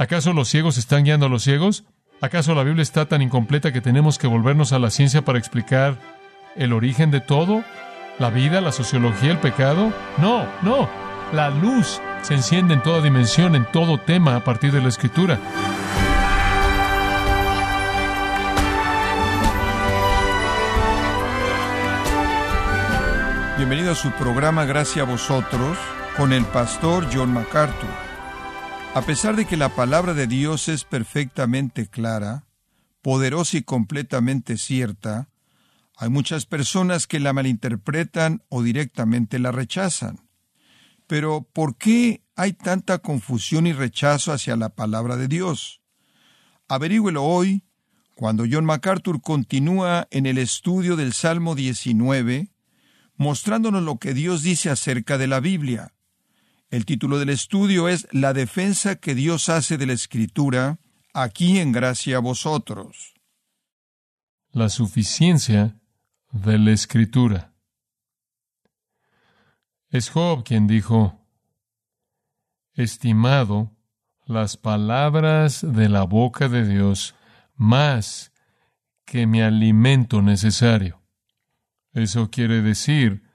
¿Acaso los ciegos están guiando a los ciegos? ¿Acaso la Biblia está tan incompleta que tenemos que volvernos a la ciencia para explicar el origen de todo? ¿La vida, la sociología, el pecado? No, no. La luz se enciende en toda dimensión, en todo tema a partir de la escritura. Bienvenido a su programa Gracias a vosotros con el pastor John MacArthur. A pesar de que la palabra de Dios es perfectamente clara, poderosa y completamente cierta, hay muchas personas que la malinterpretan o directamente la rechazan. Pero ¿por qué hay tanta confusión y rechazo hacia la palabra de Dios? Averígüelo hoy, cuando John MacArthur continúa en el estudio del Salmo 19, mostrándonos lo que Dios dice acerca de la Biblia. El título del estudio es La defensa que Dios hace de la Escritura, aquí en gracia a vosotros. La suficiencia de la Escritura. Es Job quien dijo, Estimado las palabras de la boca de Dios más que mi alimento necesario. Eso quiere decir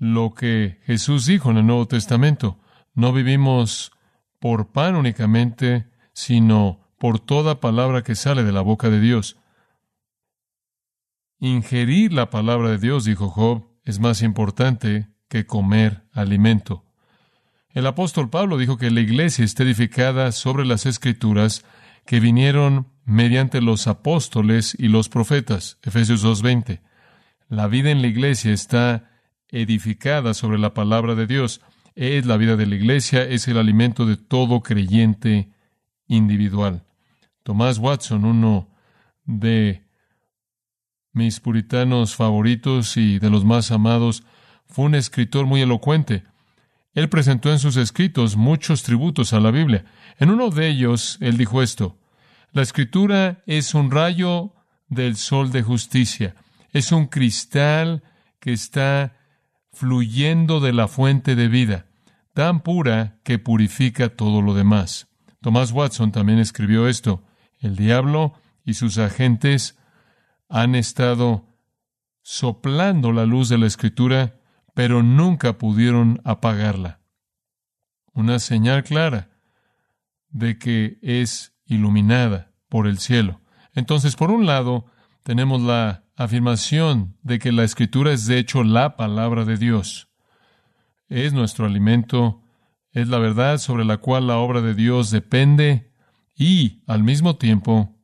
lo que Jesús dijo en el Nuevo Testamento. No vivimos por pan únicamente, sino por toda palabra que sale de la boca de Dios. Ingerir la palabra de Dios, dijo Job, es más importante que comer alimento. El apóstol Pablo dijo que la iglesia está edificada sobre las escrituras que vinieron mediante los apóstoles y los profetas. Efesios 2.20. La vida en la iglesia está edificada sobre la palabra de Dios. Es la vida de la iglesia, es el alimento de todo creyente individual. Tomás Watson, uno de mis puritanos favoritos y de los más amados, fue un escritor muy elocuente. Él presentó en sus escritos muchos tributos a la Biblia. En uno de ellos, él dijo esto, La escritura es un rayo del sol de justicia es un cristal que está fluyendo de la fuente de vida, tan pura que purifica todo lo demás. Thomas Watson también escribió esto. El diablo y sus agentes han estado soplando la luz de la escritura, pero nunca pudieron apagarla. Una señal clara de que es iluminada por el cielo. Entonces, por un lado, tenemos la afirmación de que la escritura es de hecho la palabra de Dios. Es nuestro alimento, es la verdad sobre la cual la obra de Dios depende y, al mismo tiempo,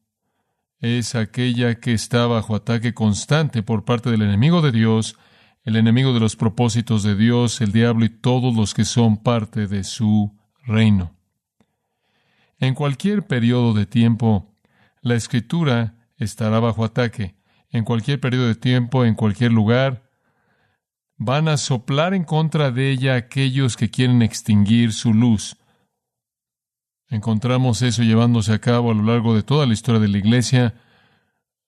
es aquella que está bajo ataque constante por parte del enemigo de Dios, el enemigo de los propósitos de Dios, el diablo y todos los que son parte de su reino. En cualquier periodo de tiempo, la escritura estará bajo ataque en cualquier periodo de tiempo, en cualquier lugar, van a soplar en contra de ella aquellos que quieren extinguir su luz. Encontramos eso llevándose a cabo a lo largo de toda la historia de la Iglesia,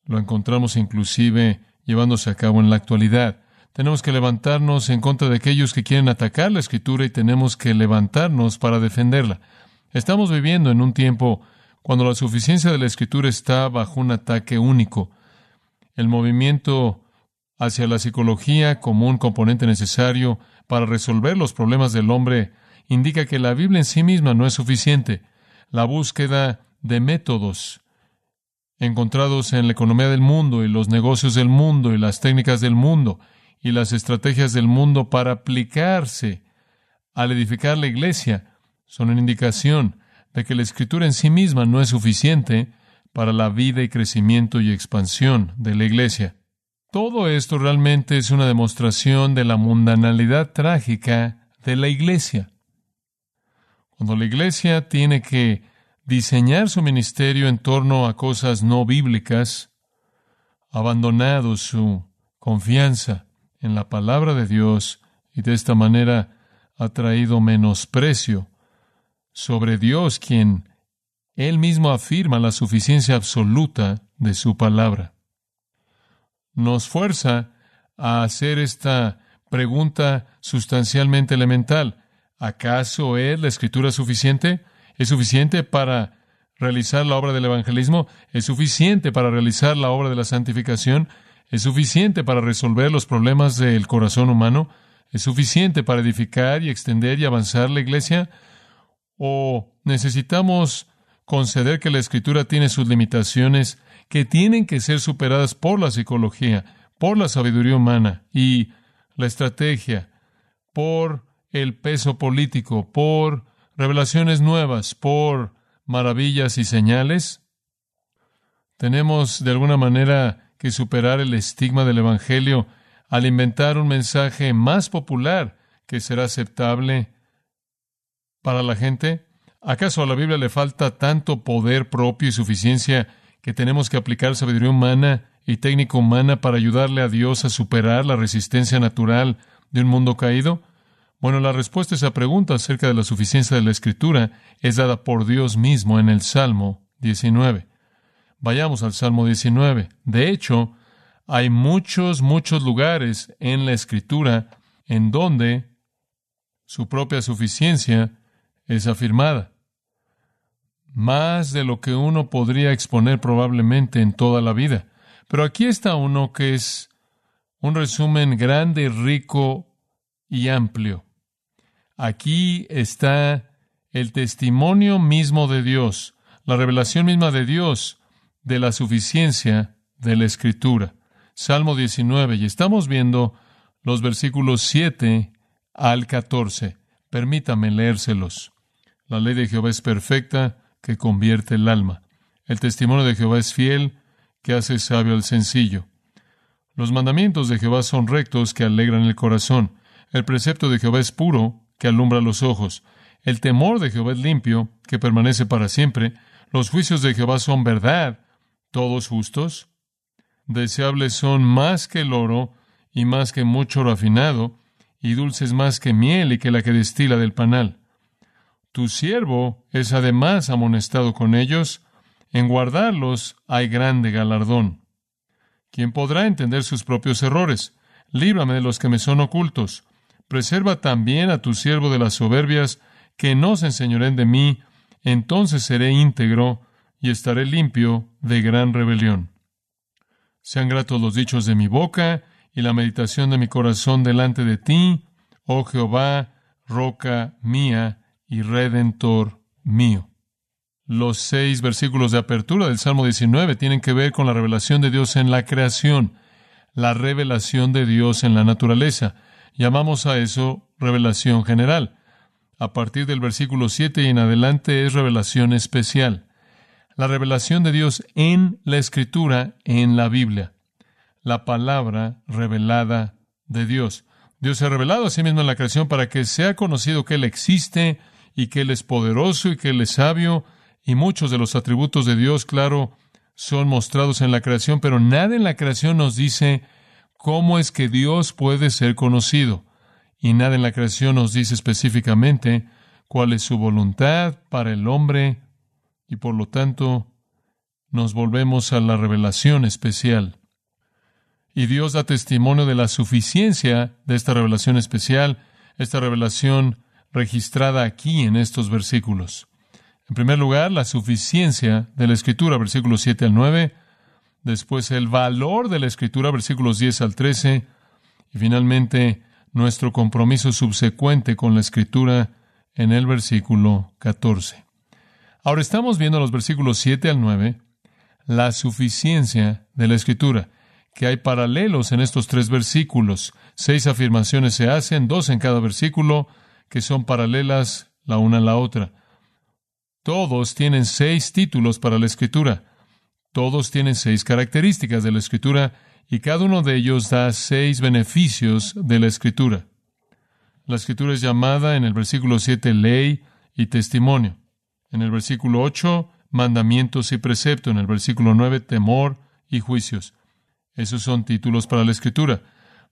lo encontramos inclusive llevándose a cabo en la actualidad. Tenemos que levantarnos en contra de aquellos que quieren atacar la Escritura y tenemos que levantarnos para defenderla. Estamos viviendo en un tiempo cuando la suficiencia de la Escritura está bajo un ataque único. El movimiento hacia la psicología como un componente necesario para resolver los problemas del hombre indica que la Biblia en sí misma no es suficiente. La búsqueda de métodos encontrados en la economía del mundo y los negocios del mundo y las técnicas del mundo y las estrategias del mundo para aplicarse al edificar la iglesia son una indicación de que la escritura en sí misma no es suficiente para la vida y crecimiento y expansión de la Iglesia. Todo esto realmente es una demostración de la mundanalidad trágica de la Iglesia. Cuando la Iglesia tiene que diseñar su ministerio en torno a cosas no bíblicas, ha abandonado su confianza en la palabra de Dios y de esta manera ha traído menosprecio sobre Dios, quien él mismo afirma la suficiencia absoluta de su palabra. Nos fuerza a hacer esta pregunta sustancialmente elemental. ¿Acaso es la escritura suficiente? ¿Es suficiente para realizar la obra del evangelismo? ¿Es suficiente para realizar la obra de la santificación? ¿Es suficiente para resolver los problemas del corazón humano? ¿Es suficiente para edificar y extender y avanzar la iglesia? ¿O necesitamos conceder que la escritura tiene sus limitaciones que tienen que ser superadas por la psicología, por la sabiduría humana y la estrategia, por el peso político, por revelaciones nuevas, por maravillas y señales? Tenemos de alguna manera que superar el estigma del Evangelio al inventar un mensaje más popular que será aceptable para la gente? ¿Acaso a la Biblia le falta tanto poder propio y suficiencia que tenemos que aplicar sabiduría humana y técnica humana para ayudarle a Dios a superar la resistencia natural de un mundo caído? Bueno, la respuesta a esa pregunta acerca de la suficiencia de la Escritura es dada por Dios mismo en el Salmo 19. Vayamos al Salmo 19. De hecho, hay muchos, muchos lugares en la Escritura en donde su propia suficiencia es afirmada. Más de lo que uno podría exponer probablemente en toda la vida. Pero aquí está uno que es un resumen grande, rico y amplio. Aquí está el testimonio mismo de Dios, la revelación misma de Dios de la suficiencia de la Escritura. Salmo 19, y estamos viendo los versículos 7 al 14. Permítame leérselos. La ley de Jehová es perfecta, que convierte el alma. El testimonio de Jehová es fiel, que hace sabio al sencillo. Los mandamientos de Jehová son rectos, que alegran el corazón. El precepto de Jehová es puro, que alumbra los ojos. El temor de Jehová es limpio, que permanece para siempre. Los juicios de Jehová son verdad, todos justos. Deseables son más que el oro y más que mucho rafinado, y dulces más que miel y que la que destila del panal. Tu siervo es además amonestado con ellos, en guardarlos hay grande galardón. ¿Quién podrá entender sus propios errores? Líbrame de los que me son ocultos. Preserva también a tu siervo de las soberbias, que no se enseñoren de mí, entonces seré íntegro y estaré limpio de gran rebelión. Sean gratos los dichos de mi boca y la meditación de mi corazón delante de ti, oh Jehová, roca mía y redentor mío. Los seis versículos de apertura del Salmo 19 tienen que ver con la revelación de Dios en la creación, la revelación de Dios en la naturaleza. Llamamos a eso revelación general. A partir del versículo 7 y en adelante es revelación especial. La revelación de Dios en la Escritura, en la Biblia. La palabra revelada de Dios. Dios se ha revelado a sí mismo en la creación para que sea conocido que Él existe y que Él es poderoso y que Él es sabio. Y muchos de los atributos de Dios, claro, son mostrados en la creación, pero nada en la creación nos dice cómo es que Dios puede ser conocido. Y nada en la creación nos dice específicamente cuál es su voluntad para el hombre y por lo tanto nos volvemos a la revelación especial. Y Dios da testimonio de la suficiencia de esta revelación especial, esta revelación registrada aquí en estos versículos. En primer lugar, la suficiencia de la Escritura, versículos 7 al 9, después el valor de la Escritura, versículos 10 al 13, y finalmente nuestro compromiso subsecuente con la Escritura en el versículo 14. Ahora estamos viendo los versículos 7 al 9, la suficiencia de la Escritura, que hay paralelos en estos tres versículos. Seis afirmaciones se hacen, dos en cada versículo, que son paralelas la una a la otra. Todos tienen seis títulos para la Escritura. Todos tienen seis características de la Escritura y cada uno de ellos da seis beneficios de la Escritura. La Escritura es llamada en el versículo 7 ley y testimonio. En el versículo 8, mandamientos y precepto. En el versículo 9, temor y juicios. Esos son títulos para la Escritura.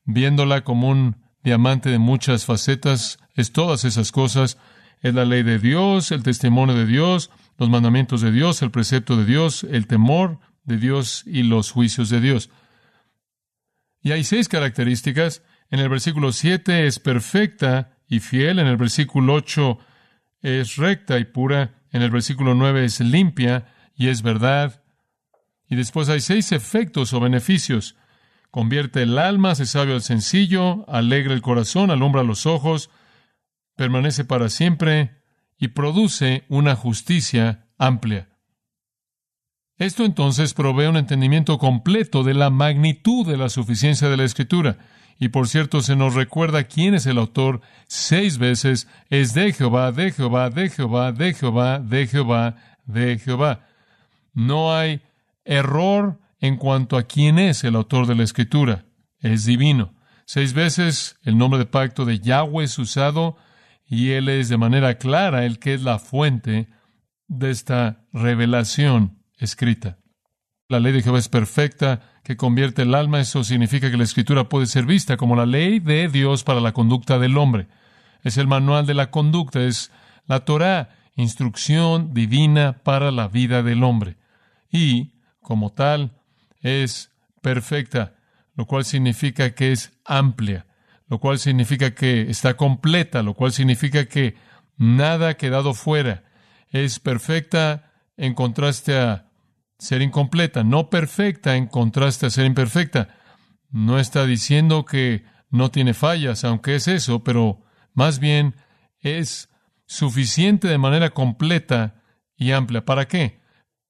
Viéndola como un diamante de muchas facetas, es todas esas cosas. Es la ley de Dios, el testimonio de Dios, los mandamientos de Dios, el precepto de Dios, el temor de Dios y los juicios de Dios. Y hay seis características. En el versículo 7 es perfecta y fiel. En el versículo 8 es recta y pura. En el versículo 9 es limpia y es verdad. Y después hay seis efectos o beneficios. Convierte el alma, hace sabio al sencillo, alegra el corazón, alumbra los ojos, permanece para siempre y produce una justicia amplia. Esto entonces provee un entendimiento completo de la magnitud de la suficiencia de la Escritura. Y por cierto, se nos recuerda quién es el autor seis veces. Es de Jehová, de Jehová, de Jehová, de Jehová, de Jehová, de Jehová. No hay error en cuanto a quién es el autor de la Escritura. Es divino. Seis veces el nombre de pacto de Yahweh es usado y Él es de manera clara el que es la fuente de esta revelación escrita. La ley de Jehová es perfecta, que convierte el alma. Eso significa que la escritura puede ser vista como la ley de Dios para la conducta del hombre. Es el manual de la conducta, es la Torah, instrucción divina para la vida del hombre. Y, como tal, es perfecta, lo cual significa que es amplia, lo cual significa que está completa, lo cual significa que nada ha quedado fuera. Es perfecta en contraste a ser incompleta, no perfecta en contraste a ser imperfecta. No está diciendo que no tiene fallas, aunque es eso, pero más bien es suficiente de manera completa y amplia. ¿Para qué?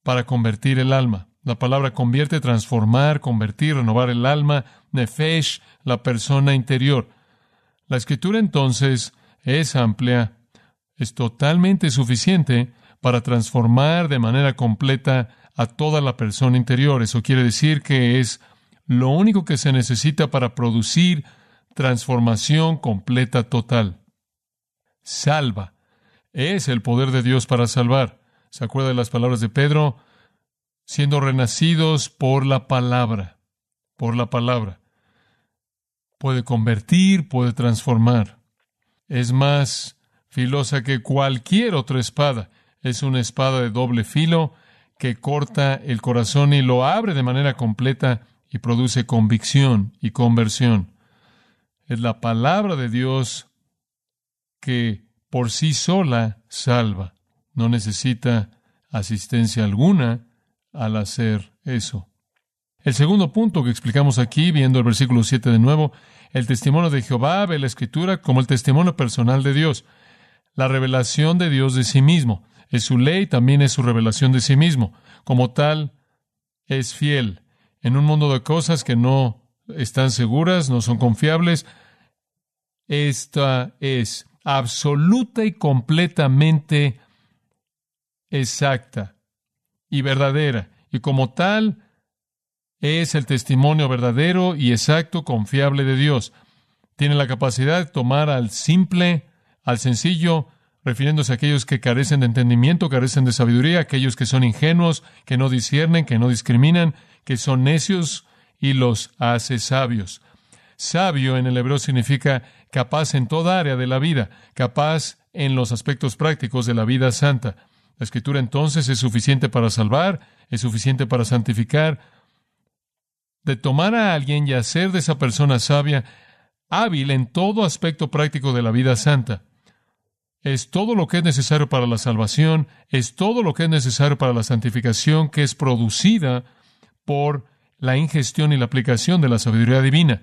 Para convertir el alma. La palabra convierte, transformar, convertir, renovar el alma, nefesh, la persona interior. La escritura entonces es amplia, es totalmente suficiente para transformar de manera completa a toda la persona interior. Eso quiere decir que es lo único que se necesita para producir transformación completa total. Salva. Es el poder de Dios para salvar. ¿Se acuerda de las palabras de Pedro? Siendo renacidos por la palabra. Por la palabra. Puede convertir, puede transformar. Es más filosa que cualquier otra espada. Es una espada de doble filo que corta el corazón y lo abre de manera completa y produce convicción y conversión. Es la palabra de Dios que por sí sola salva. No necesita asistencia alguna al hacer eso. El segundo punto que explicamos aquí, viendo el versículo 7 de nuevo, el testimonio de Jehová ve la escritura como el testimonio personal de Dios, la revelación de Dios de sí mismo es su ley, también es su revelación de sí mismo. Como tal, es fiel. En un mundo de cosas que no están seguras, no son confiables, esta es absoluta y completamente exacta y verdadera. Y como tal, es el testimonio verdadero y exacto, confiable de Dios. Tiene la capacidad de tomar al simple, al sencillo, refiriéndose a aquellos que carecen de entendimiento, carecen de sabiduría, aquellos que son ingenuos, que no disciernen, que no discriminan, que son necios y los hace sabios. Sabio en el hebreo significa capaz en toda área de la vida, capaz en los aspectos prácticos de la vida santa. La escritura entonces es suficiente para salvar, es suficiente para santificar, de tomar a alguien y hacer de esa persona sabia, hábil en todo aspecto práctico de la vida santa es todo lo que es necesario para la salvación, es todo lo que es necesario para la santificación que es producida por la ingestión y la aplicación de la sabiduría divina.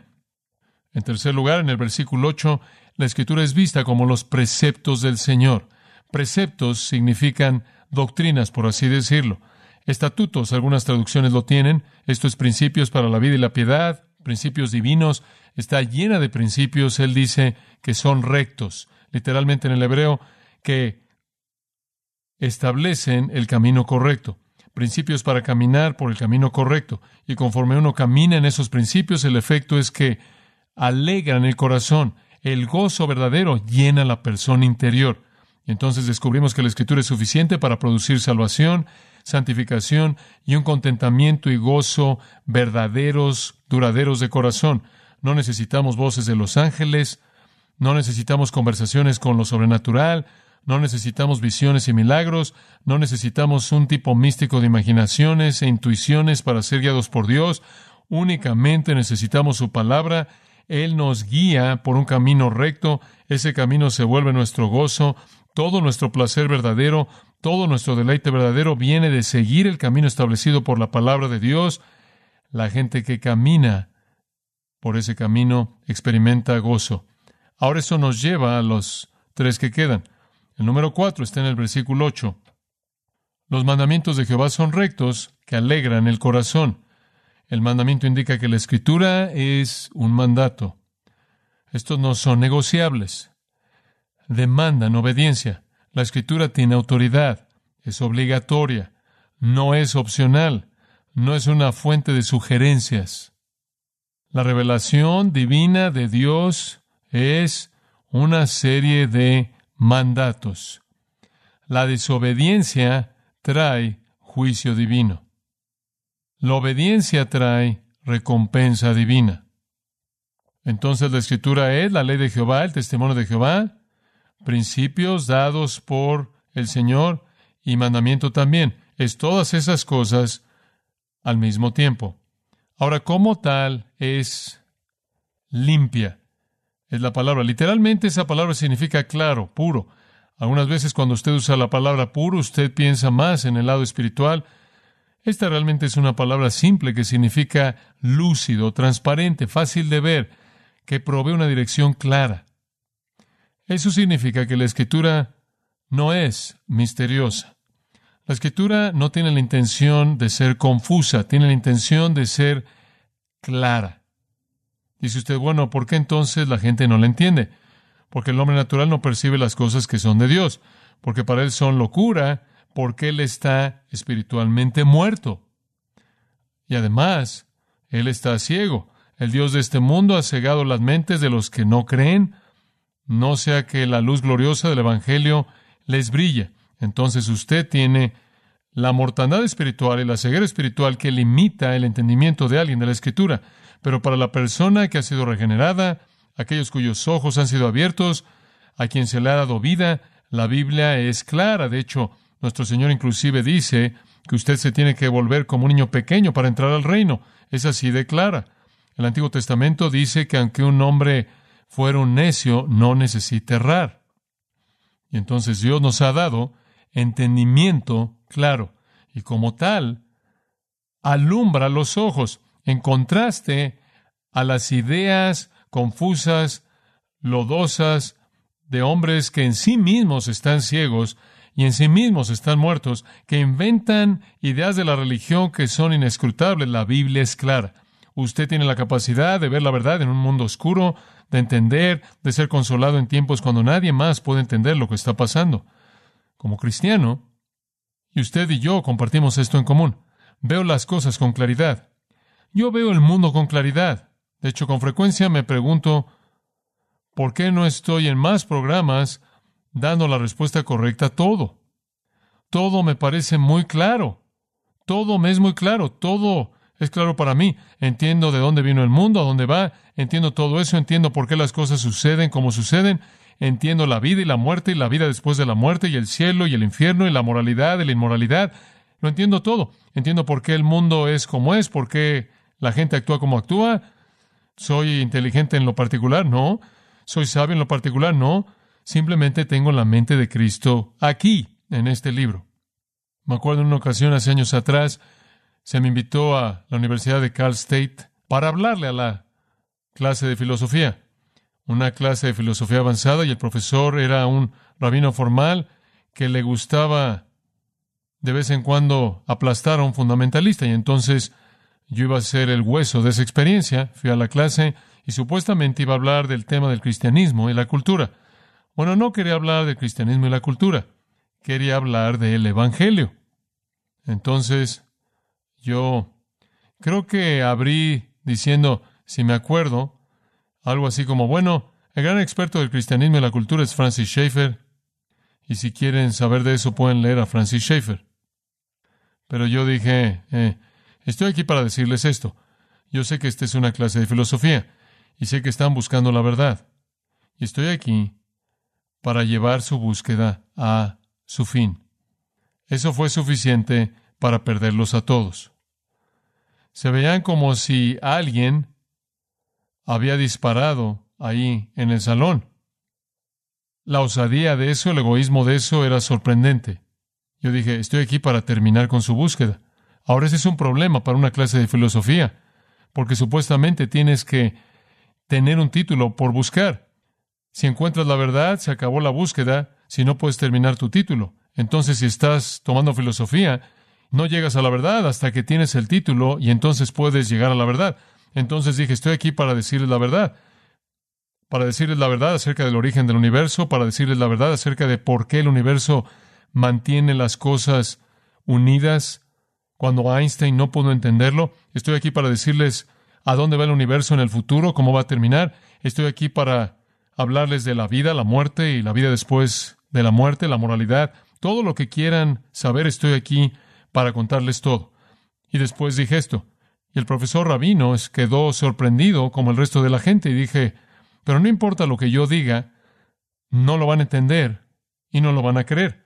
En tercer lugar, en el versículo 8, la escritura es vista como los preceptos del Señor. Preceptos significan doctrinas, por así decirlo. Estatutos, algunas traducciones lo tienen. Esto es principios para la vida y la piedad, principios divinos. Está llena de principios. Él dice que son rectos, literalmente en el hebreo, que establecen el camino correcto, principios para caminar por el camino correcto. Y conforme uno camina en esos principios, el efecto es que alegran el corazón. El gozo verdadero llena la persona interior. Entonces descubrimos que la escritura es suficiente para producir salvación, santificación y un contentamiento y gozo verdaderos, duraderos de corazón. No necesitamos voces de los ángeles, no necesitamos conversaciones con lo sobrenatural, no necesitamos visiones y milagros, no necesitamos un tipo místico de imaginaciones e intuiciones para ser guiados por Dios, únicamente necesitamos su palabra. Él nos guía por un camino recto, ese camino se vuelve nuestro gozo, todo nuestro placer verdadero, Todo nuestro deleite verdadero viene de seguir el camino establecido por la palabra de Dios. La gente que camina por ese camino experimenta gozo. Ahora eso nos lleva a los tres que quedan. El número cuatro está en el versículo ocho. Los mandamientos de Jehová son rectos que alegran el corazón. El mandamiento indica que la escritura es un mandato. Estos no son negociables. Demandan obediencia. La escritura tiene autoridad. Es obligatoria. No es opcional. No es una fuente de sugerencias. La revelación divina de Dios es una serie de mandatos. La desobediencia trae juicio divino. La obediencia trae recompensa divina. Entonces la escritura es la ley de Jehová, el testimonio de Jehová, principios dados por el Señor y mandamiento también. Es todas esas cosas al mismo tiempo. Ahora, como tal, es limpia. Es la palabra. Literalmente esa palabra significa claro, puro. Algunas veces cuando usted usa la palabra puro, usted piensa más en el lado espiritual. Esta realmente es una palabra simple que significa lúcido, transparente, fácil de ver, que provee una dirección clara. Eso significa que la escritura no es misteriosa. La escritura no tiene la intención de ser confusa, tiene la intención de ser clara. Dice usted, bueno, ¿por qué entonces la gente no la entiende? Porque el hombre natural no percibe las cosas que son de Dios, porque para él son locura, porque él está espiritualmente muerto. Y además, él está ciego. El Dios de este mundo ha cegado las mentes de los que no creen, no sea que la luz gloriosa del Evangelio les brille. Entonces usted tiene la mortandad espiritual y la ceguera espiritual que limita el entendimiento de alguien de la Escritura. Pero para la persona que ha sido regenerada, aquellos cuyos ojos han sido abiertos, a quien se le ha dado vida, la Biblia es clara. De hecho, nuestro Señor inclusive dice que usted se tiene que volver como un niño pequeño para entrar al reino. Es así de clara. El Antiguo Testamento dice que aunque un hombre fuera un necio, no necesita errar. Y entonces Dios nos ha dado entendimiento claro y como tal alumbra los ojos en contraste a las ideas confusas, lodosas de hombres que en sí mismos están ciegos y en sí mismos están muertos, que inventan ideas de la religión que son inescrutables. La Biblia es clara. Usted tiene la capacidad de ver la verdad en un mundo oscuro, de entender, de ser consolado en tiempos cuando nadie más puede entender lo que está pasando. Como cristiano, y usted y yo compartimos esto en común, veo las cosas con claridad. Yo veo el mundo con claridad. De hecho, con frecuencia me pregunto, ¿por qué no estoy en más programas dando la respuesta correcta a todo? Todo me parece muy claro. Todo me es muy claro. Todo es claro para mí. Entiendo de dónde vino el mundo, a dónde va. Entiendo todo eso. Entiendo por qué las cosas suceden como suceden. Entiendo la vida y la muerte y la vida después de la muerte y el cielo y el infierno y la moralidad y la inmoralidad. Lo entiendo todo. Entiendo por qué el mundo es como es, por qué la gente actúa como actúa. ¿Soy inteligente en lo particular? No. ¿Soy sabio en lo particular? No. Simplemente tengo la mente de Cristo aquí, en este libro. Me acuerdo en una ocasión hace años atrás, se me invitó a la Universidad de Cal State para hablarle a la clase de filosofía una clase de filosofía avanzada y el profesor era un rabino formal que le gustaba de vez en cuando aplastar a un fundamentalista y entonces yo iba a ser el hueso de esa experiencia, fui a la clase y supuestamente iba a hablar del tema del cristianismo y la cultura. Bueno, no quería hablar del cristianismo y la cultura, quería hablar del Evangelio. Entonces, yo creo que abrí diciendo, si me acuerdo, algo así como, bueno, el gran experto del cristianismo y la cultura es Francis Schaeffer, y si quieren saber de eso pueden leer a Francis Schaeffer. Pero yo dije, eh, estoy aquí para decirles esto. Yo sé que esta es una clase de filosofía, y sé que están buscando la verdad. Y estoy aquí para llevar su búsqueda a su fin. Eso fue suficiente para perderlos a todos. Se veían como si alguien había disparado ahí en el salón. La osadía de eso, el egoísmo de eso era sorprendente. Yo dije, estoy aquí para terminar con su búsqueda. Ahora ese es un problema para una clase de filosofía, porque supuestamente tienes que tener un título por buscar. Si encuentras la verdad, se acabó la búsqueda, si no puedes terminar tu título. Entonces, si estás tomando filosofía, no llegas a la verdad hasta que tienes el título y entonces puedes llegar a la verdad. Entonces dije, estoy aquí para decirles la verdad. Para decirles la verdad acerca del origen del universo, para decirles la verdad acerca de por qué el universo mantiene las cosas unidas cuando Einstein no pudo entenderlo. Estoy aquí para decirles a dónde va el universo en el futuro, cómo va a terminar. Estoy aquí para hablarles de la vida, la muerte y la vida después de la muerte, la moralidad. Todo lo que quieran saber, estoy aquí para contarles todo. Y después dije esto. Y el profesor Rabino quedó sorprendido como el resto de la gente y dije, pero no importa lo que yo diga, no lo van a entender y no lo van a creer.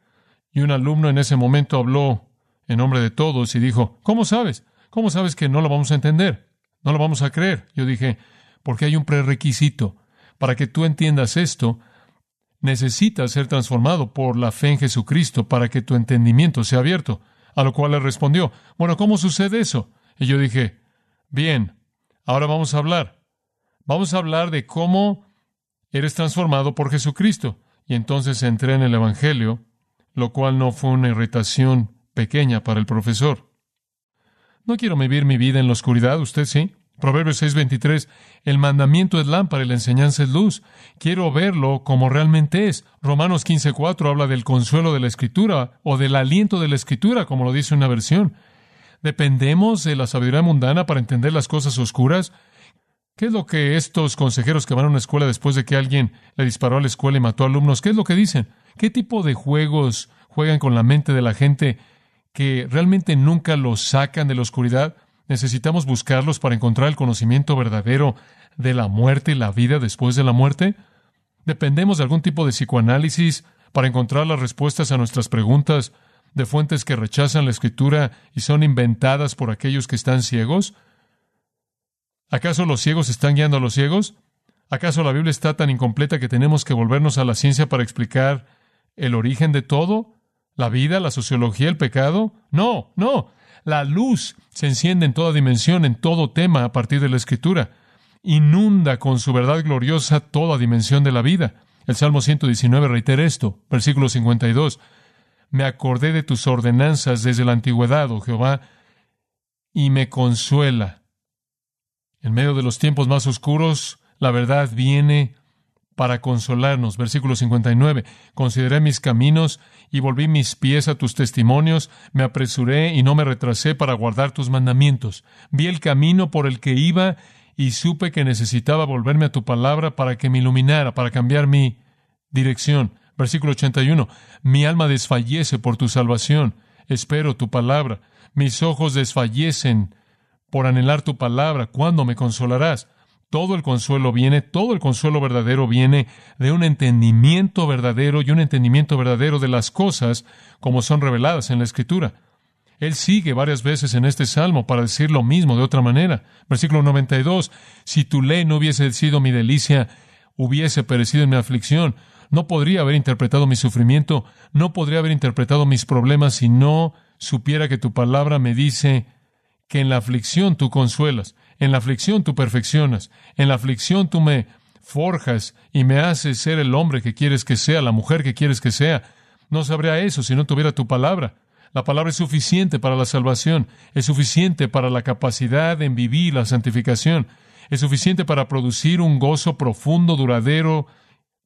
Y un alumno en ese momento habló en nombre de todos y dijo, ¿cómo sabes? ¿Cómo sabes que no lo vamos a entender? No lo vamos a creer. Yo dije, porque hay un prerequisito. Para que tú entiendas esto, necesitas ser transformado por la fe en Jesucristo para que tu entendimiento sea abierto. A lo cual le respondió, bueno, ¿cómo sucede eso? Y yo dije, bien, ahora vamos a hablar. Vamos a hablar de cómo eres transformado por Jesucristo. Y entonces entré en el Evangelio, lo cual no fue una irritación pequeña para el profesor. No quiero vivir mi vida en la oscuridad, usted sí. Proverbios 6:23, el mandamiento es lámpara y la enseñanza es luz. Quiero verlo como realmente es. Romanos 15:4 habla del consuelo de la escritura o del aliento de la escritura, como lo dice una versión. ¿Dependemos de la sabiduría mundana para entender las cosas oscuras? ¿Qué es lo que estos consejeros que van a una escuela después de que alguien le disparó a la escuela y mató a alumnos, qué es lo que dicen? ¿Qué tipo de juegos juegan con la mente de la gente que realmente nunca los sacan de la oscuridad? ¿Necesitamos buscarlos para encontrar el conocimiento verdadero de la muerte y la vida después de la muerte? ¿Dependemos de algún tipo de psicoanálisis para encontrar las respuestas a nuestras preguntas de fuentes que rechazan la escritura y son inventadas por aquellos que están ciegos? ¿Acaso los ciegos están guiando a los ciegos? ¿Acaso la Biblia está tan incompleta que tenemos que volvernos a la ciencia para explicar el origen de todo? ¿La vida, la sociología, el pecado? No, no. La luz se enciende en toda dimensión, en todo tema a partir de la Escritura. Inunda con su verdad gloriosa toda dimensión de la vida. El Salmo 119 reitera esto, versículo 52. Me acordé de tus ordenanzas desde la antigüedad, oh Jehová, y me consuela. En medio de los tiempos más oscuros, la verdad viene para consolarnos. Versículo 59. Consideré mis caminos y volví mis pies a tus testimonios, me apresuré y no me retrasé para guardar tus mandamientos. Vi el camino por el que iba y supe que necesitaba volverme a tu palabra para que me iluminara, para cambiar mi dirección. Versículo 81. Mi alma desfallece por tu salvación. Espero tu palabra. Mis ojos desfallecen por anhelar tu palabra. ¿Cuándo me consolarás? Todo el consuelo viene, todo el consuelo verdadero viene de un entendimiento verdadero y un entendimiento verdadero de las cosas como son reveladas en la Escritura. Él sigue varias veces en este salmo para decir lo mismo de otra manera. Versículo 92, si tu ley no hubiese sido mi delicia, hubiese perecido en mi aflicción. No podría haber interpretado mi sufrimiento, no podría haber interpretado mis problemas si no supiera que tu palabra me dice que en la aflicción tú consuelas. En la aflicción tú perfeccionas. En la aflicción tú me forjas y me haces ser el hombre que quieres que sea, la mujer que quieres que sea. No sabría eso si no tuviera tu palabra. La palabra es suficiente para la salvación, es suficiente para la capacidad en vivir la santificación, es suficiente para producir un gozo profundo, duradero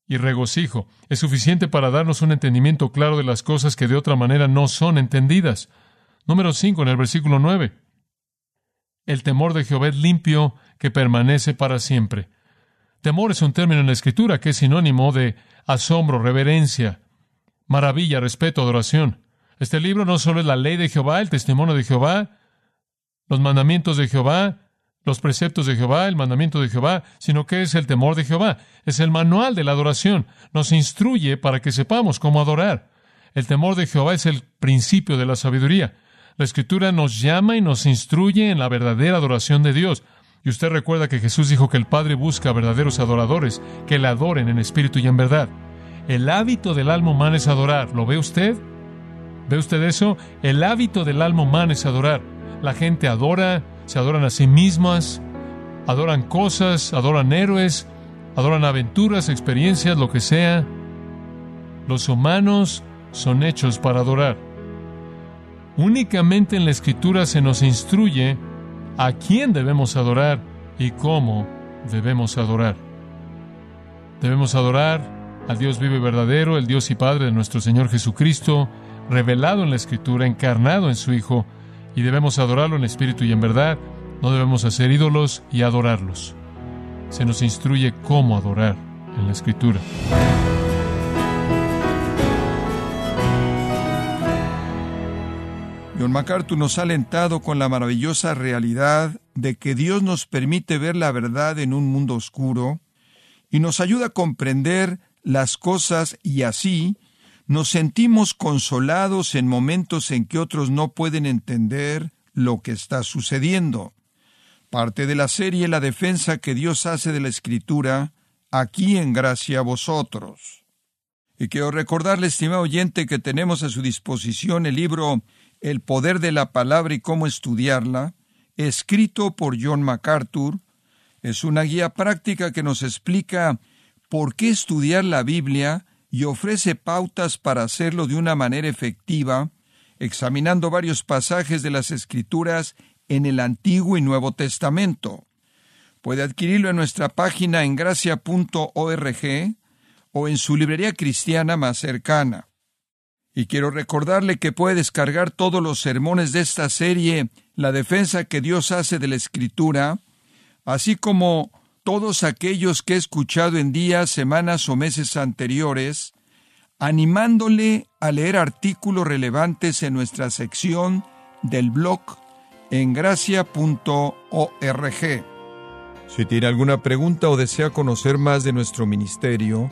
y regocijo, es suficiente para darnos un entendimiento claro de las cosas que de otra manera no son entendidas. Número 5 en el versículo 9. El temor de Jehová es limpio, que permanece para siempre. Temor es un término en la Escritura que es sinónimo de asombro, reverencia, maravilla, respeto, adoración. Este libro no solo es la ley de Jehová, el testimonio de Jehová, los mandamientos de Jehová, los preceptos de Jehová, el mandamiento de Jehová, sino que es el temor de Jehová. Es el manual de la adoración. Nos instruye para que sepamos cómo adorar. El temor de Jehová es el principio de la sabiduría. La Escritura nos llama y nos instruye en la verdadera adoración de Dios. Y usted recuerda que Jesús dijo que el Padre busca verdaderos adoradores, que le adoren en espíritu y en verdad. El hábito del alma humana es adorar. ¿Lo ve usted? ¿Ve usted eso? El hábito del alma humana es adorar. La gente adora, se adoran a sí mismas, adoran cosas, adoran héroes, adoran aventuras, experiencias, lo que sea. Los humanos son hechos para adorar. Únicamente en la escritura se nos instruye a quién debemos adorar y cómo debemos adorar. Debemos adorar al Dios vivo y verdadero, el Dios y Padre de nuestro Señor Jesucristo, revelado en la Escritura, encarnado en su Hijo, y debemos adorarlo en espíritu y en verdad. No debemos hacer ídolos y adorarlos. Se nos instruye cómo adorar en la Escritura. John MacArthur nos ha alentado con la maravillosa realidad de que Dios nos permite ver la verdad en un mundo oscuro y nos ayuda a comprender las cosas y así nos sentimos consolados en momentos en que otros no pueden entender lo que está sucediendo. Parte de la serie La defensa que Dios hace de la Escritura, aquí en gracia a vosotros. Y quiero recordarle, estimado oyente, que tenemos a su disposición el libro el poder de la palabra y cómo estudiarla, escrito por John MacArthur, es una guía práctica que nos explica por qué estudiar la Biblia y ofrece pautas para hacerlo de una manera efectiva, examinando varios pasajes de las Escrituras en el Antiguo y Nuevo Testamento. Puede adquirirlo en nuestra página en gracia.org o en su librería cristiana más cercana. Y quiero recordarle que puede descargar todos los sermones de esta serie, La defensa que Dios hace de la Escritura, así como todos aquellos que he escuchado en días, semanas o meses anteriores, animándole a leer artículos relevantes en nuestra sección del blog en gracia.org. Si tiene alguna pregunta o desea conocer más de nuestro ministerio,